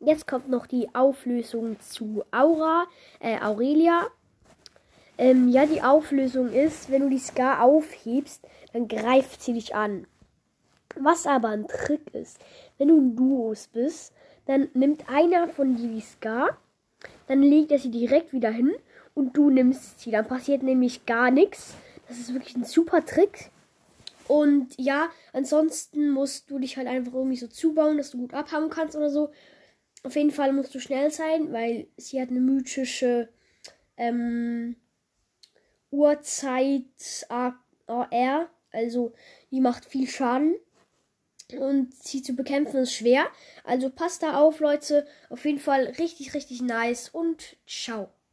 Jetzt kommt noch die Auflösung zu Aura, äh, Aurelia. Ähm, ja, die Auflösung ist, wenn du die Scar aufhebst, dann greift sie dich an. Was aber ein Trick ist, wenn du in Duos bist, dann nimmt einer von dir die Scar, dann legt er sie direkt wieder hin und du nimmst sie. Dann passiert nämlich gar nichts. Das ist wirklich ein super Trick. Und ja, ansonsten musst du dich halt einfach irgendwie so zubauen, dass du gut abhauen kannst oder so. Auf jeden Fall musst du schnell sein, weil sie hat eine mythische ähm, Uhrzeit AR. Also die macht viel Schaden. Und sie zu bekämpfen ist schwer. Also passt da auf, Leute. Auf jeden Fall richtig, richtig nice. Und ciao.